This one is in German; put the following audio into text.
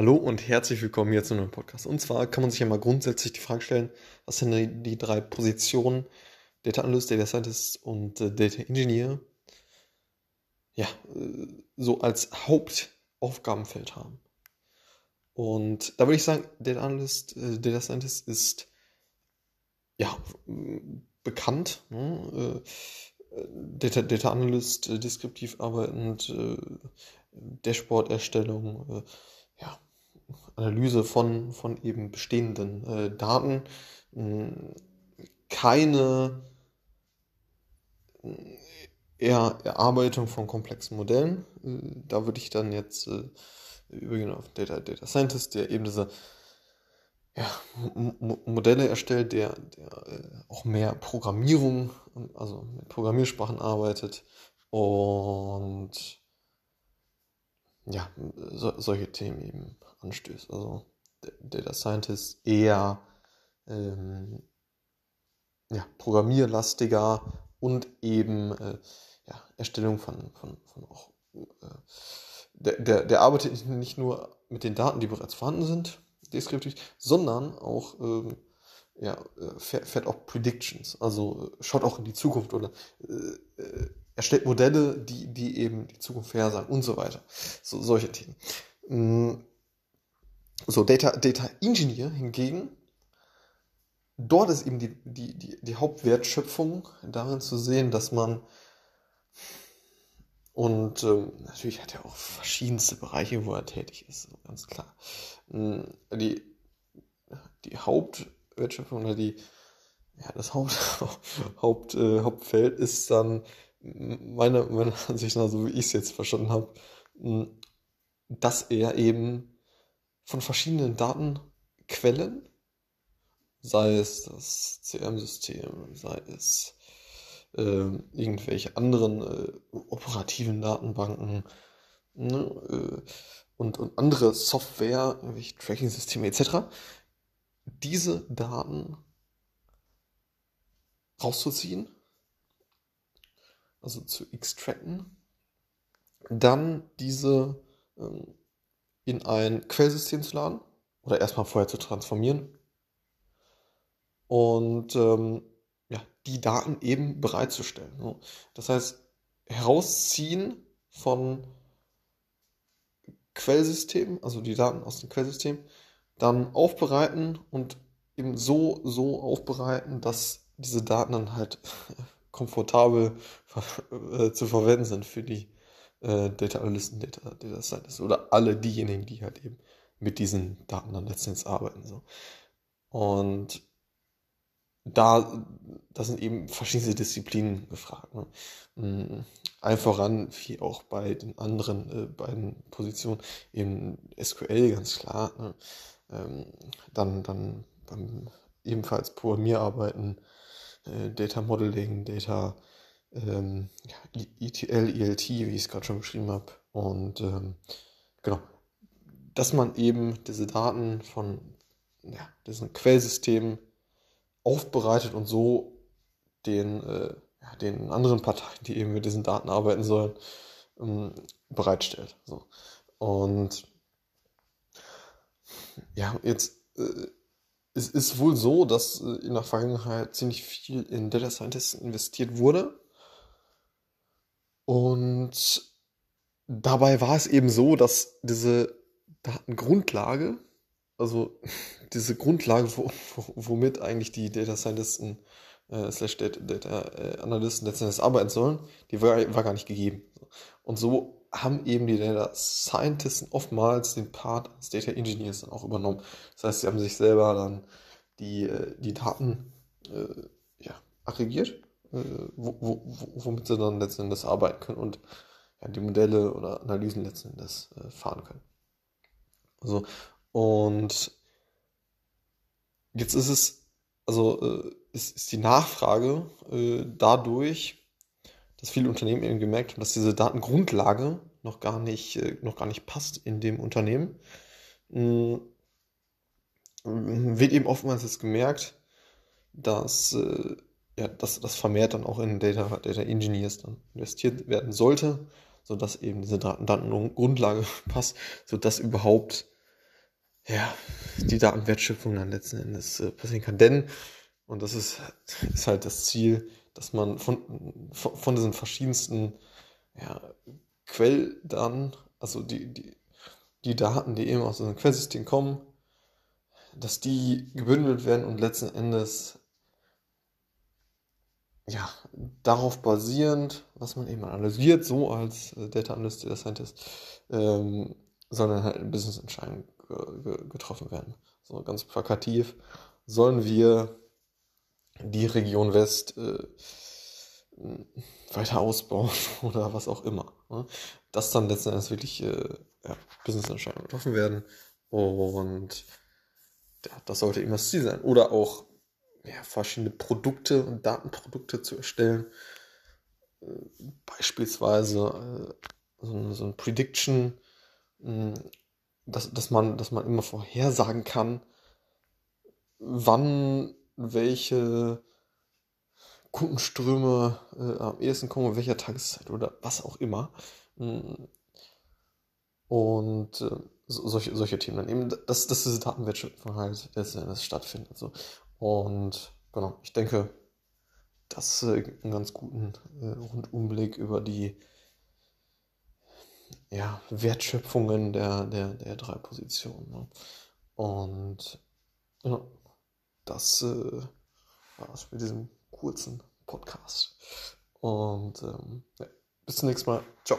Hallo und herzlich willkommen hier zu einem Podcast. Und zwar kann man sich ja mal grundsätzlich die Frage stellen, was sind die, die drei Positionen Data Analyst, Data Scientist und äh, Data Engineer ja, äh, so als Hauptaufgabenfeld haben. Und da würde ich sagen, Data Analyst, äh, Data Scientist ist ja bekannt. Ne? Äh, Data, Data Analyst, äh, deskriptiv arbeitend, äh, Dashboard-Erstellung, Analyse von, von eben bestehenden äh, Daten, hm, keine eher Erarbeitung von komplexen Modellen. Äh, da würde ich dann jetzt äh, übergehen auf Data, Data Scientist, der eben diese ja, Modelle erstellt, der, der äh, auch mehr Programmierung, also mit Programmiersprachen arbeitet und ja, so, solche Themen eben anstößt. Also Data Scientist eher ähm, ja, programmierlastiger und eben äh, ja, Erstellung von, von, von auch äh, der, der, der arbeitet nicht nur mit den Daten, die bereits vorhanden sind, deskriptiv, sondern auch ähm, ja, äh, fährt, auch Predictions, also äh, schaut auch in die Zukunft oder äh, äh erstellt Modelle, die, die eben die Zukunft vorhersagen und so weiter. So, solche Themen. Mm. So, Data, Data Engineer hingegen, dort ist eben die, die, die, die Hauptwertschöpfung darin zu sehen, dass man und ähm, natürlich hat er auch verschiedenste Bereiche, wo er tätig ist, ganz klar. Mm, die, die Hauptwertschöpfung oder die, ja, das Haupt, Haupt, äh, Hauptfeld ist dann meiner, meiner Ansicht nach, so wie ich es jetzt verstanden habe, dass er eben von verschiedenen Datenquellen, sei es das CRM-System, sei es äh, irgendwelche anderen äh, operativen Datenbanken ne, äh, und, und andere Software, irgendwelche Tracking-Systeme etc., diese Daten rauszuziehen also zu extracten, dann diese ähm, in ein Quellsystem zu laden oder erstmal vorher zu transformieren und ähm, ja, die Daten eben bereitzustellen. Das heißt, herausziehen von Quellsystemen, also die Daten aus dem Quellsystem, dann aufbereiten und eben so, so aufbereiten, dass diese Daten dann halt komfortabel äh, zu verwenden sind für die äh, Data Analysten, Data, Data Scientists oder alle diejenigen, die halt eben mit diesen Daten dann letztendlich arbeiten. So. Und da, da sind eben verschiedene Disziplinen gefragt. Ne? Mm, allen voran, wie auch bei den anderen äh, beiden Positionen, eben SQL, ganz klar. Ne? Ähm, dann, dann beim ebenfalls Programmierarbeiten, äh, Data Modeling, Data ähm, ETL, ELT, wie ich es gerade schon beschrieben habe. Und ähm, genau, dass man eben diese Daten von ja, diesen Quellsystemen aufbereitet und so den, äh, ja, den anderen Parteien, die eben mit diesen Daten arbeiten sollen, ähm, bereitstellt. So. Und ja, jetzt äh, es ist wohl so, dass äh, in der Vergangenheit ziemlich viel in Data Scientists investiert wurde. Und dabei war es eben so, dass diese Datengrundlage, also diese Grundlage, wo, womit eigentlich die Data Scientisten äh, slash Data, Data äh, Analysten letztendlich arbeiten sollen, die war, war gar nicht gegeben. Und so haben eben die Data Scientists oftmals den Part als Data Engineers dann auch übernommen. Das heißt, sie haben sich selber dann die, äh, die Daten äh, ja, aggregiert, äh, wo, wo, womit sie dann letzten Endes arbeiten können und ja, die Modelle oder Analysen letzten Endes äh, fahren können. Also, und jetzt ist es, also äh, ist, ist die Nachfrage äh, dadurch, dass viele Unternehmen eben gemerkt haben, dass diese Datengrundlage noch gar nicht, äh, noch gar nicht passt in dem Unternehmen. Mhm. Wird eben oftmals jetzt gemerkt, dass, äh, ja, dass das vermehrt dann auch in Data, Data Engineers dann investiert werden sollte, sodass eben diese Datengrundlage passt, sodass überhaupt ja, die Datenwertschöpfung dann letzten Endes äh, passieren kann. Denn, und das ist, ist halt das Ziel, dass man von, von, diesen verschiedensten ja, Quelldaten, also die, die, die Daten, die eben aus unserem Quellsystem kommen, dass die gebündelt werden und letzten Endes ja, darauf basierend, was man eben analysiert, so als äh, Data Analyst, Data Scientist, ähm, sondern halt Business-Entscheidungen getroffen werden. So ganz plakativ sollen wir die Region West äh, weiter ausbauen oder was auch immer. Ne? Dass dann letzten Endes wirklich äh, ja, Business-Entscheidungen getroffen werden und ja, das sollte eben das Ziel sein. Oder auch ja, verschiedene Produkte und Datenprodukte zu erstellen. Äh, beispielsweise äh, so, so ein Prediction, mh, dass, dass, man, dass man immer vorhersagen kann, wann welche Kundenströme äh, am ehesten kommen, welcher Tageszeit oder was auch immer. Und äh, solche, solche Themen dann eben, dass, dass diese Datenwertschöpfung halt letztendlich stattfindet. So. Und genau, ich denke, das äh, einen ganz guten äh, Rundumblick über die ja, Wertschöpfungen der, der, der drei Positionen. Ne? Und ja, das äh, es mit diesem kurzen Podcast. Und ähm, ja, bis zum nächsten Mal. Ciao.